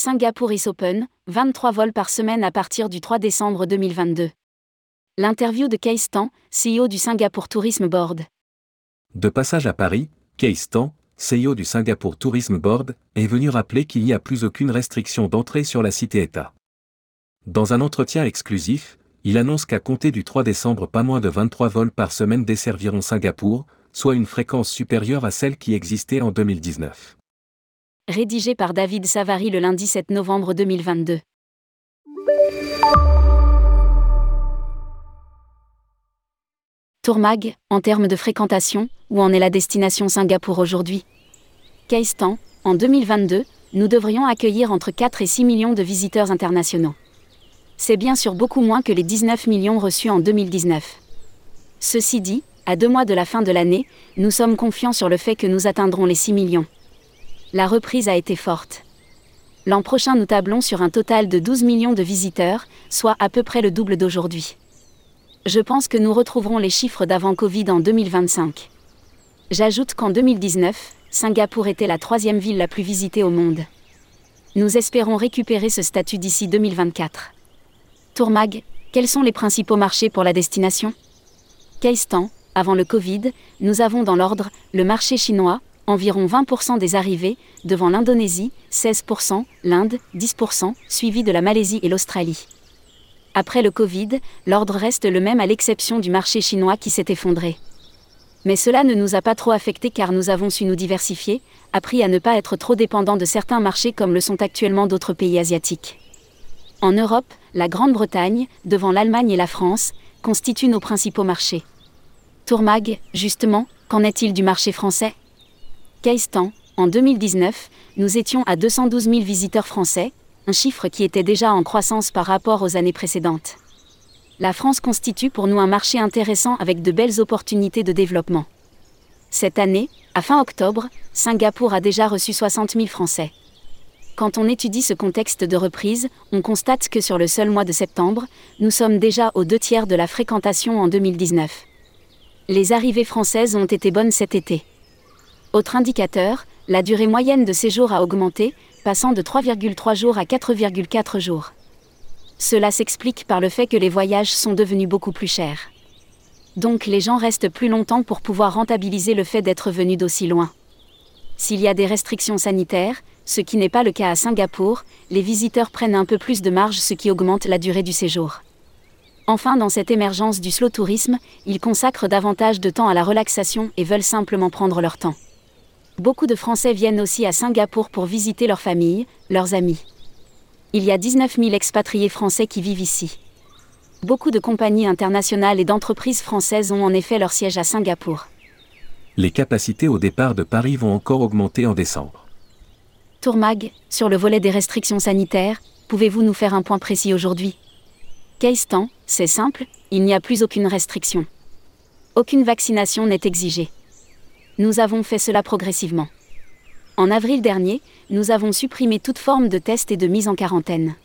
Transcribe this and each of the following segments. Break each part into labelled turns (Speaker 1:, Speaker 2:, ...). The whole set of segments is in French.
Speaker 1: Singapour is open, 23 vols par semaine à partir du 3 décembre 2022. L'interview de Case CEO du Singapour Tourism Board.
Speaker 2: De passage à Paris, Case CEO du Singapour Tourism Board, est venu rappeler qu'il n'y a plus aucune restriction d'entrée sur la cité-État. Dans un entretien exclusif, il annonce qu'à compter du 3 décembre pas moins de 23 vols par semaine desserviront Singapour, soit une fréquence supérieure à celle qui existait en 2019.
Speaker 1: Rédigé par David Savary le lundi 7 novembre 2022. Tourmag, en termes de fréquentation, où en est la destination Singapour aujourd'hui? Kaistan, en 2022, nous devrions accueillir entre 4 et 6 millions de visiteurs internationaux. C'est bien sûr beaucoup moins que les 19 millions reçus en 2019. Ceci dit, à deux mois de la fin de l'année, nous sommes confiants sur le fait que nous atteindrons les 6 millions. La reprise a été forte. L'an prochain, nous tablons sur un total de 12 millions de visiteurs, soit à peu près le double d'aujourd'hui. Je pense que nous retrouverons les chiffres d'avant Covid en 2025. J'ajoute qu'en 2019, Singapour était la troisième ville la plus visitée au monde. Nous espérons récupérer ce statut d'ici 2024. Tourmag, quels sont les principaux marchés pour la destination? Kaistan, avant le Covid, nous avons dans l'ordre le marché chinois, environ 20% des arrivées, devant l'Indonésie, 16%, l'Inde, 10%, suivi de la Malaisie et l'Australie. Après le Covid, l'ordre reste le même à l'exception du marché chinois qui s'est effondré. Mais cela ne nous a pas trop affecté car nous avons su nous diversifier, appris à ne pas être trop dépendants de certains marchés comme le sont actuellement d'autres pays asiatiques. En Europe, la Grande-Bretagne, devant l'Allemagne et la France, constituent nos principaux marchés. Tourmag, justement, qu'en est-il du marché français? Kaistan, en 2019, nous étions à 212 000 visiteurs français, un chiffre qui était déjà en croissance par rapport aux années précédentes. La France constitue pour nous un marché intéressant avec de belles opportunités de développement. Cette année, à fin octobre, Singapour a déjà reçu 60 000 Français. Quand on étudie ce contexte de reprise, on constate que sur le seul mois de septembre, nous sommes déjà aux deux tiers de la fréquentation en 2019. Les arrivées françaises ont été bonnes cet été. Autre indicateur, la durée moyenne de séjour a augmenté, passant de 3,3 jours à 4,4 jours. Cela s'explique par le fait que les voyages sont devenus beaucoup plus chers. Donc les gens restent plus longtemps pour pouvoir rentabiliser le fait d'être venus d'aussi loin. S'il y a des restrictions sanitaires, ce qui n'est pas le cas à Singapour, les visiteurs prennent un peu plus de marge ce qui augmente la durée du séjour. Enfin, dans cette émergence du slow tourisme, ils consacrent davantage de temps à la relaxation et veulent simplement prendre leur temps. Beaucoup de Français viennent aussi à Singapour pour visiter leur famille, leurs amis. Il y a 19 000 expatriés français qui vivent ici. Beaucoup de compagnies internationales et d'entreprises françaises ont en effet leur siège à Singapour.
Speaker 2: Les capacités au départ de Paris vont encore augmenter en décembre.
Speaker 1: Tourmag, sur le volet des restrictions sanitaires, pouvez-vous nous faire un point précis aujourd'hui? Kaistan, c'est simple, il n'y a plus aucune restriction. Aucune vaccination n'est exigée nous avons fait cela progressivement. En avril dernier, nous avons supprimé toute forme de test et de mise en quarantaine.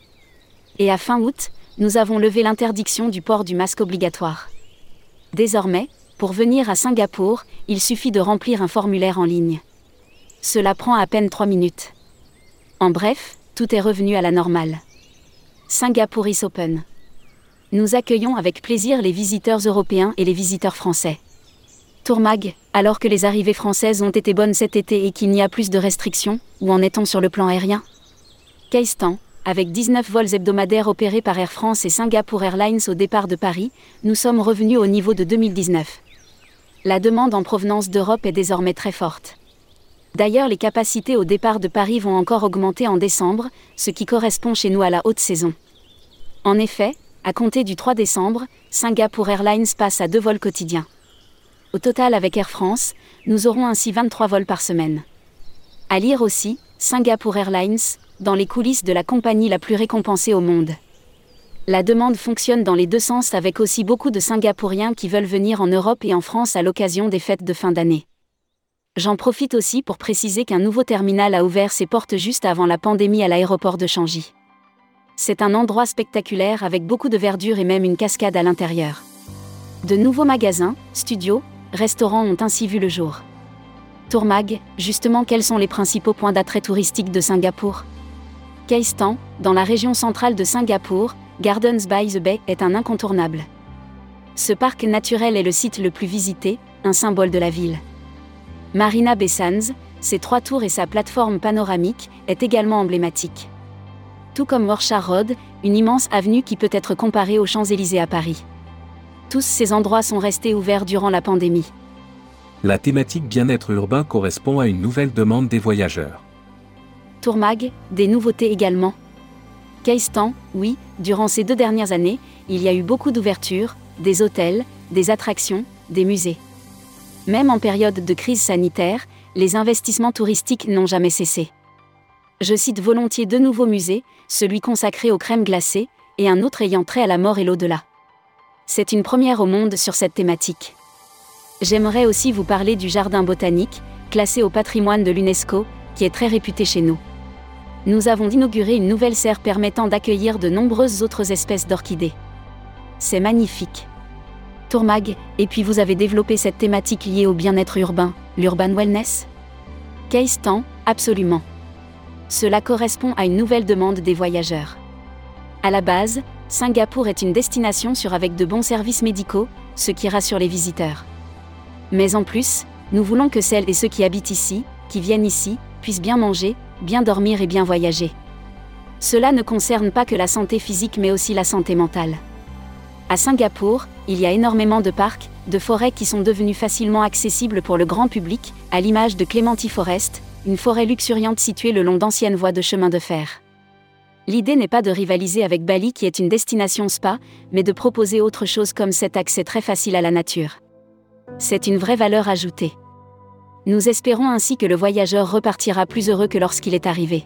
Speaker 1: Et à fin août, nous avons levé l'interdiction du port du masque obligatoire. Désormais, pour venir à Singapour, il suffit de remplir un formulaire en ligne. Cela prend à peine 3 minutes. En bref, tout est revenu à la normale. Singapour is open. Nous accueillons avec plaisir les visiteurs européens et les visiteurs français. Tourmag, alors que les arrivées françaises ont été bonnes cet été et qu'il n'y a plus de restrictions, où en est-on sur le plan aérien? Kaistan, avec 19 vols hebdomadaires opérés par Air France et Singapore Airlines au départ de Paris, nous sommes revenus au niveau de 2019. La demande en provenance d'Europe est désormais très forte. D'ailleurs, les capacités au départ de Paris vont encore augmenter en décembre, ce qui correspond chez nous à la haute saison. En effet, à compter du 3 décembre, Singapore Airlines passe à deux vols quotidiens. Au total avec Air France, nous aurons ainsi 23 vols par semaine. À lire aussi, Singapore Airlines, dans les coulisses de la compagnie la plus récompensée au monde. La demande fonctionne dans les deux sens avec aussi beaucoup de Singapouriens qui veulent venir en Europe et en France à l'occasion des fêtes de fin d'année. J'en profite aussi pour préciser qu'un nouveau terminal a ouvert ses portes juste avant la pandémie à l'aéroport de Changi. C'est un endroit spectaculaire avec beaucoup de verdure et même une cascade à l'intérieur. De nouveaux magasins, studios, restaurants ont ainsi vu le jour. Tourmag, justement quels sont les principaux points d'attrait touristique de Singapour? Keistan, dans la région centrale de Singapour, Gardens by the Bay est un incontournable. Ce parc naturel est le site le plus visité, un symbole de la ville. Marina Bay Sands, ses trois tours et sa plateforme panoramique, est également emblématique. Tout comme Warshar Road, une immense avenue qui peut être comparée aux Champs-Élysées à Paris. Tous ces endroits sont restés ouverts durant la pandémie.
Speaker 2: La thématique bien-être urbain correspond à une nouvelle demande des voyageurs.
Speaker 1: Tourmag, des nouveautés également. Keistan, oui, durant ces deux dernières années, il y a eu beaucoup d'ouvertures, des hôtels, des attractions, des musées. Même en période de crise sanitaire, les investissements touristiques n'ont jamais cessé. Je cite volontiers deux nouveaux musées, celui consacré aux crèmes glacées, et un autre ayant trait à la mort et l'au-delà. C'est une première au monde sur cette thématique. J'aimerais aussi vous parler du jardin botanique, classé au patrimoine de l'UNESCO, qui est très réputé chez nous. Nous avons inauguré une nouvelle serre permettant d'accueillir de nombreuses autres espèces d'orchidées. C'est magnifique. Tourmag, et puis vous avez développé cette thématique liée au bien-être urbain, l'urban wellness? Case temps, absolument. Cela correspond à une nouvelle demande des voyageurs. À la base, Singapour est une destination sur avec de bons services médicaux, ce qui rassure les visiteurs. Mais en plus, nous voulons que celles et ceux qui habitent ici, qui viennent ici, puissent bien manger, bien dormir et bien voyager. Cela ne concerne pas que la santé physique mais aussi la santé mentale. À Singapour, il y a énormément de parcs, de forêts qui sont devenus facilement accessibles pour le grand public, à l'image de Clementi Forest, une forêt luxuriante située le long d'anciennes voies de chemin de fer. L'idée n'est pas de rivaliser avec Bali qui est une destination spa, mais de proposer autre chose comme cet accès très facile à la nature. C'est une vraie valeur ajoutée. Nous espérons ainsi que le voyageur repartira plus heureux que lorsqu'il est arrivé.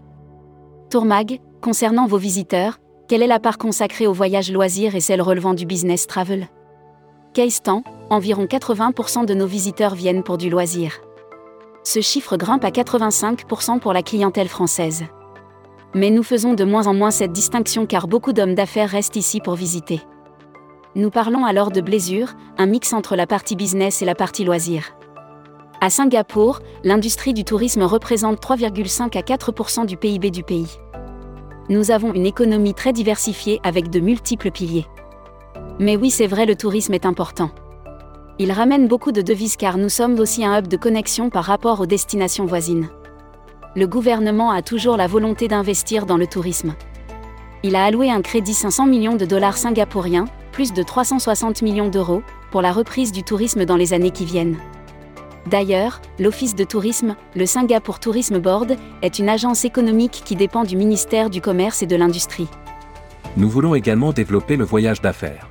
Speaker 1: Tourmag, concernant vos visiteurs, quelle est la part consacrée au voyage loisir et celle relevant du business travel? Keistan, environ 80% de nos visiteurs viennent pour du loisir. Ce chiffre grimpe à 85% pour la clientèle française. Mais nous faisons de moins en moins cette distinction car beaucoup d'hommes d'affaires restent ici pour visiter. Nous parlons alors de blésure, un mix entre la partie business et la partie loisir. À Singapour, l'industrie du tourisme représente 3,5 à 4% du PIB du pays. Nous avons une économie très diversifiée avec de multiples piliers. Mais oui, c'est vrai, le tourisme est important. Il ramène beaucoup de devises car nous sommes aussi un hub de connexion par rapport aux destinations voisines. Le gouvernement a toujours la volonté d'investir dans le tourisme. Il a alloué un crédit 500 millions de dollars singapouriens, plus de 360 millions d'euros, pour la reprise du tourisme dans les années qui viennent. D'ailleurs, l'Office de tourisme, le Singapour Tourism Board, est une agence économique qui dépend du ministère du Commerce et de l'Industrie.
Speaker 2: Nous voulons également développer le voyage d'affaires.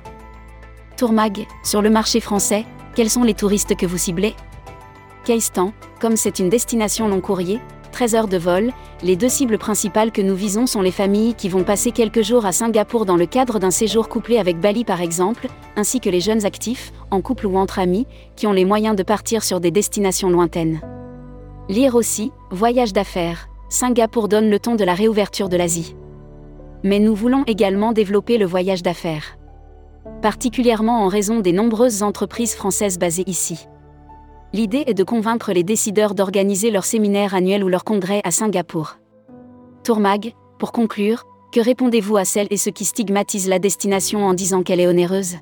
Speaker 1: Tourmag, sur le marché français, quels sont les touristes que vous ciblez? Keistan, comme c'est une destination long courrier, 13 heures de vol, les deux cibles principales que nous visons sont les familles qui vont passer quelques jours à Singapour dans le cadre d'un séjour couplé avec Bali par exemple, ainsi que les jeunes actifs, en couple ou entre amis, qui ont les moyens de partir sur des destinations lointaines. Lire aussi, Voyage d'affaires. Singapour donne le ton de la réouverture de l'Asie. Mais nous voulons également développer le voyage d'affaires. Particulièrement en raison des nombreuses entreprises françaises basées ici. L'idée est de convaincre les décideurs d'organiser leur séminaire annuel ou leur congrès à Singapour. Tourmag, pour conclure, que répondez-vous à celles et ceux qui stigmatisent la destination en disant qu'elle est onéreuse?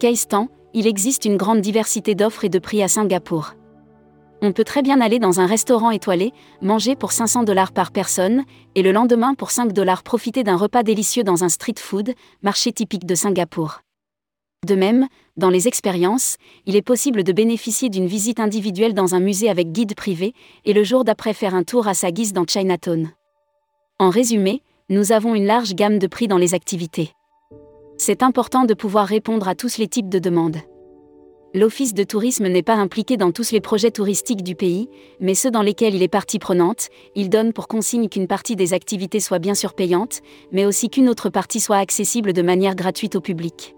Speaker 1: Keistan, il existe une grande diversité d'offres et de prix à Singapour. On peut très bien aller dans un restaurant étoilé, manger pour 500 dollars par personne, et le lendemain pour 5 dollars profiter d'un repas délicieux dans un street food, marché typique de Singapour. De même, dans les expériences, il est possible de bénéficier d'une visite individuelle dans un musée avec guide privé, et le jour d'après faire un tour à sa guise dans Chinatown. En résumé, nous avons une large gamme de prix dans les activités. C'est important de pouvoir répondre à tous les types de demandes. L'Office de tourisme n'est pas impliqué dans tous les projets touristiques du pays, mais ceux dans lesquels il est partie prenante, il donne pour consigne qu'une partie des activités soit bien sûr payante, mais aussi qu'une autre partie soit accessible de manière gratuite au public.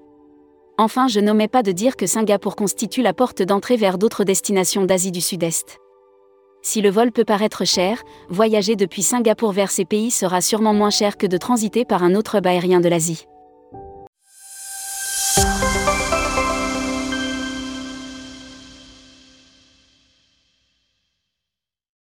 Speaker 1: Enfin, je n'omets pas de dire que Singapour constitue la porte d'entrée vers d'autres destinations d'Asie du Sud-Est. Si le vol peut paraître cher, voyager depuis Singapour vers ces pays sera sûrement moins cher que de transiter par un autre hub aérien de l'Asie.